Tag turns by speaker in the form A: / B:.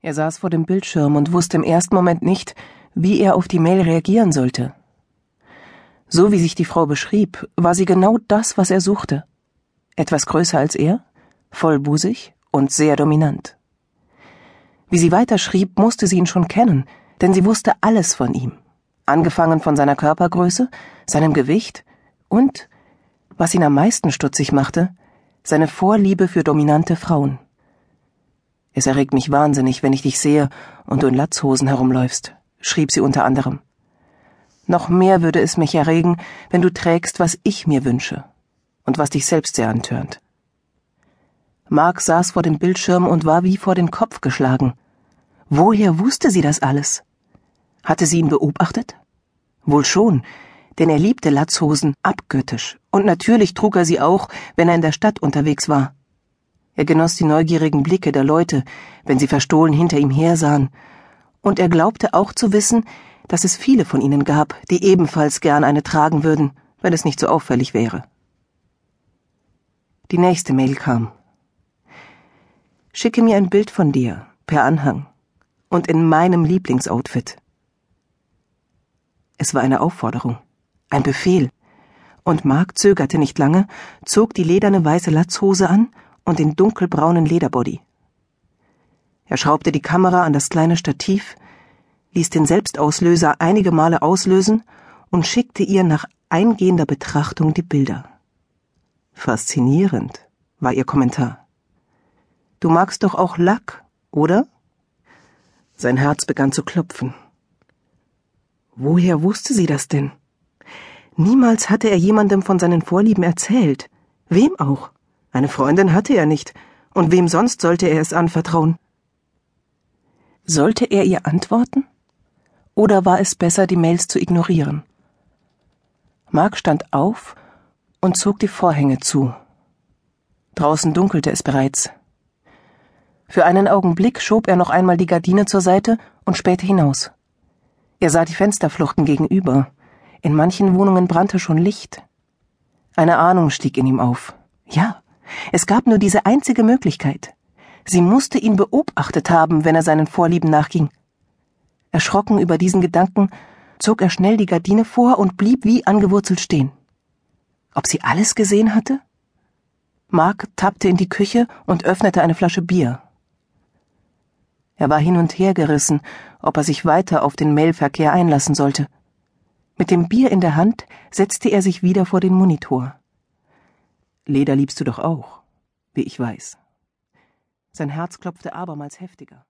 A: Er saß vor dem Bildschirm und wusste im ersten Moment nicht, wie er auf die Mail reagieren sollte. So wie sich die Frau beschrieb, war sie genau das, was er suchte. Etwas größer als er, vollbusig und sehr dominant. Wie sie weiterschrieb, musste sie ihn schon kennen, denn sie wusste alles von ihm, angefangen von seiner Körpergröße, seinem Gewicht und, was ihn am meisten stutzig machte, seine Vorliebe für dominante Frauen. Es erregt mich wahnsinnig, wenn ich dich sehe und du in Latzhosen herumläufst, schrieb sie unter anderem. Noch mehr würde es mich erregen, wenn du trägst, was ich mir wünsche und was dich selbst sehr antörnt. Mark saß vor dem Bildschirm und war wie vor den Kopf geschlagen. Woher wusste sie das alles? Hatte sie ihn beobachtet? Wohl schon, denn er liebte Latzhosen abgöttisch, und natürlich trug er sie auch, wenn er in der Stadt unterwegs war. Er genoss die neugierigen Blicke der Leute, wenn sie verstohlen hinter ihm hersahen, und er glaubte auch zu wissen, dass es viele von ihnen gab, die ebenfalls gern eine tragen würden, wenn es nicht so auffällig wäre. Die nächste Mail kam. Schicke mir ein Bild von dir, per Anhang, und in meinem Lieblingsoutfit. Es war eine Aufforderung, ein Befehl, und Mark zögerte nicht lange, zog die lederne weiße Latzhose an und den dunkelbraunen Lederbody. Er schraubte die Kamera an das kleine Stativ, ließ den Selbstauslöser einige Male auslösen und schickte ihr nach eingehender Betrachtung die Bilder. Faszinierend, war ihr Kommentar. Du magst doch auch Lack, oder? Sein Herz begann zu klopfen. Woher wusste sie das denn? Niemals hatte er jemandem von seinen Vorlieben erzählt. Wem auch? Eine Freundin hatte er nicht, und wem sonst sollte er es anvertrauen? Sollte er ihr antworten? Oder war es besser, die Mails zu ignorieren? Mark stand auf und zog die Vorhänge zu. Draußen dunkelte es bereits. Für einen Augenblick schob er noch einmal die Gardine zur Seite und spähte hinaus. Er sah die Fensterfluchten gegenüber. In manchen Wohnungen brannte schon Licht. Eine Ahnung stieg in ihm auf. Ja, es gab nur diese einzige Möglichkeit. Sie musste ihn beobachtet haben, wenn er seinen Vorlieben nachging. Erschrocken über diesen Gedanken, zog er schnell die Gardine vor und blieb wie angewurzelt stehen. Ob sie alles gesehen hatte? Mark tappte in die Küche und öffnete eine Flasche Bier. Er war hin und her gerissen, ob er sich weiter auf den Mailverkehr einlassen sollte. Mit dem Bier in der Hand setzte er sich wieder vor den Monitor. Leder liebst du doch auch, wie ich weiß. Sein Herz klopfte abermals heftiger.